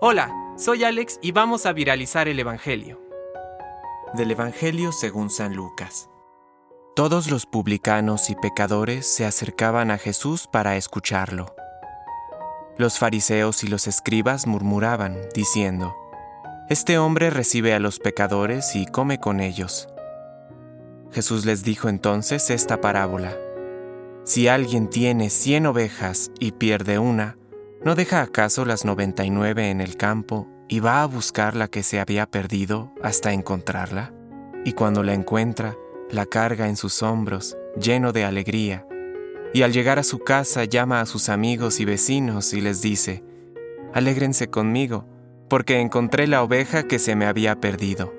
Hola, soy Alex y vamos a viralizar el Evangelio. Del Evangelio según San Lucas. Todos los publicanos y pecadores se acercaban a Jesús para escucharlo. Los fariseos y los escribas murmuraban, diciendo, Este hombre recibe a los pecadores y come con ellos. Jesús les dijo entonces esta parábola. Si alguien tiene cien ovejas y pierde una, ¿no deja acaso las noventa y nueve en el campo y va a buscar la que se había perdido hasta encontrarla? Y cuando la encuentra, la carga en sus hombros, lleno de alegría, y al llegar a su casa llama a sus amigos y vecinos y les dice, Alégrense conmigo, porque encontré la oveja que se me había perdido.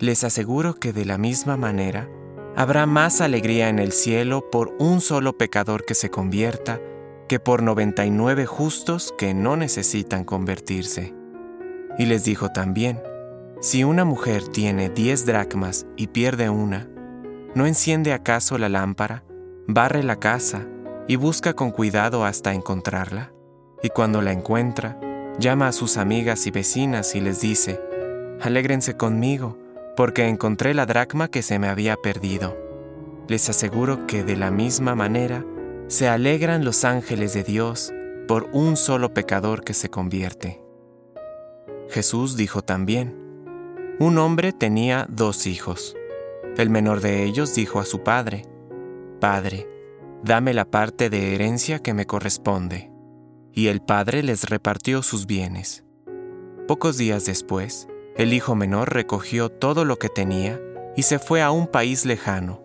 Les aseguro que de la misma manera, habrá más alegría en el cielo por un solo pecador que se convierta que por 99 justos que no necesitan convertirse. Y les dijo también, si una mujer tiene 10 dracmas y pierde una, ¿no enciende acaso la lámpara, barre la casa y busca con cuidado hasta encontrarla? Y cuando la encuentra, llama a sus amigas y vecinas y les dice, Alégrense conmigo, porque encontré la dracma que se me había perdido. Les aseguro que de la misma manera se alegran los ángeles de Dios por un solo pecador que se convierte. Jesús dijo también, un hombre tenía dos hijos. El menor de ellos dijo a su padre, Padre, dame la parte de herencia que me corresponde. Y el padre les repartió sus bienes. Pocos días después, el hijo menor recogió todo lo que tenía y se fue a un país lejano,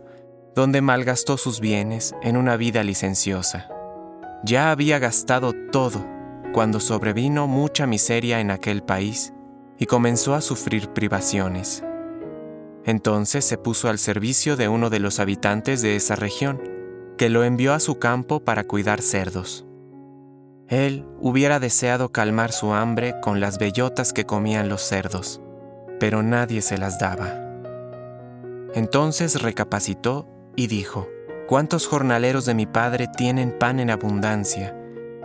donde malgastó sus bienes en una vida licenciosa. Ya había gastado todo cuando sobrevino mucha miseria en aquel país y comenzó a sufrir privaciones. Entonces se puso al servicio de uno de los habitantes de esa región, que lo envió a su campo para cuidar cerdos. Él hubiera deseado calmar su hambre con las bellotas que comían los cerdos, pero nadie se las daba. Entonces recapacitó y dijo, ¿cuántos jornaleros de mi padre tienen pan en abundancia,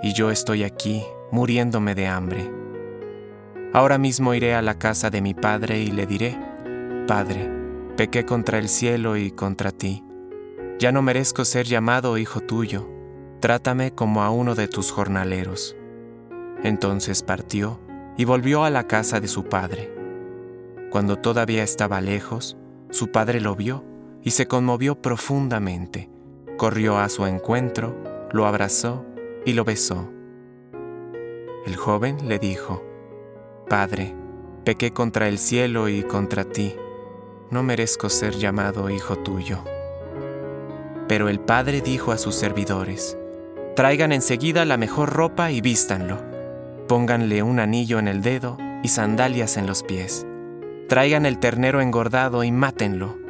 y yo estoy aquí, muriéndome de hambre? Ahora mismo iré a la casa de mi padre y le diré, Padre, pequé contra el cielo y contra ti. Ya no merezco ser llamado hijo tuyo trátame como a uno de tus jornaleros. Entonces partió y volvió a la casa de su padre. Cuando todavía estaba lejos, su padre lo vio y se conmovió profundamente. Corrió a su encuentro, lo abrazó y lo besó. El joven le dijo, Padre, pequé contra el cielo y contra ti, no merezco ser llamado hijo tuyo. Pero el padre dijo a sus servidores, Traigan enseguida la mejor ropa y vístanlo. Pónganle un anillo en el dedo y sandalias en los pies. Traigan el ternero engordado y mátenlo.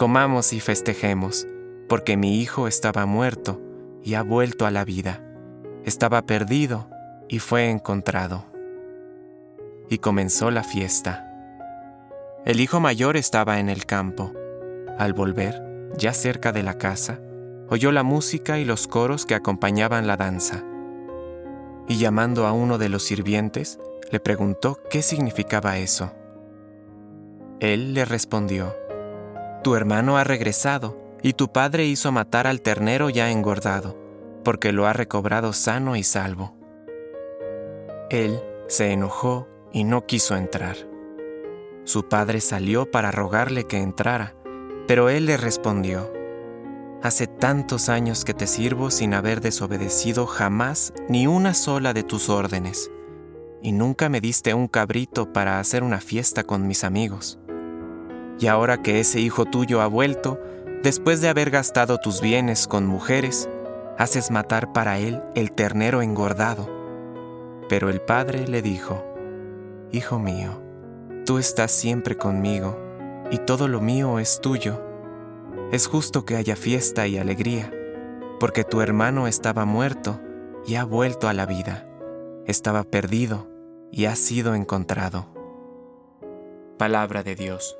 Comamos y festejemos, porque mi hijo estaba muerto y ha vuelto a la vida. Estaba perdido y fue encontrado. Y comenzó la fiesta. El hijo mayor estaba en el campo. Al volver, ya cerca de la casa, oyó la música y los coros que acompañaban la danza. Y llamando a uno de los sirvientes, le preguntó qué significaba eso. Él le respondió, Tu hermano ha regresado, y tu padre hizo matar al ternero ya engordado, porque lo ha recobrado sano y salvo. Él se enojó y no quiso entrar. Su padre salió para rogarle que entrara, pero él le respondió, Hace tantos años que te sirvo sin haber desobedecido jamás ni una sola de tus órdenes, y nunca me diste un cabrito para hacer una fiesta con mis amigos. Y ahora que ese hijo tuyo ha vuelto, después de haber gastado tus bienes con mujeres, haces matar para él el ternero engordado. Pero el padre le dijo, Hijo mío, tú estás siempre conmigo, y todo lo mío es tuyo es justo que haya fiesta y alegría, porque tu hermano estaba muerto y ha vuelto a la vida, estaba perdido y ha sido encontrado. Palabra de Dios.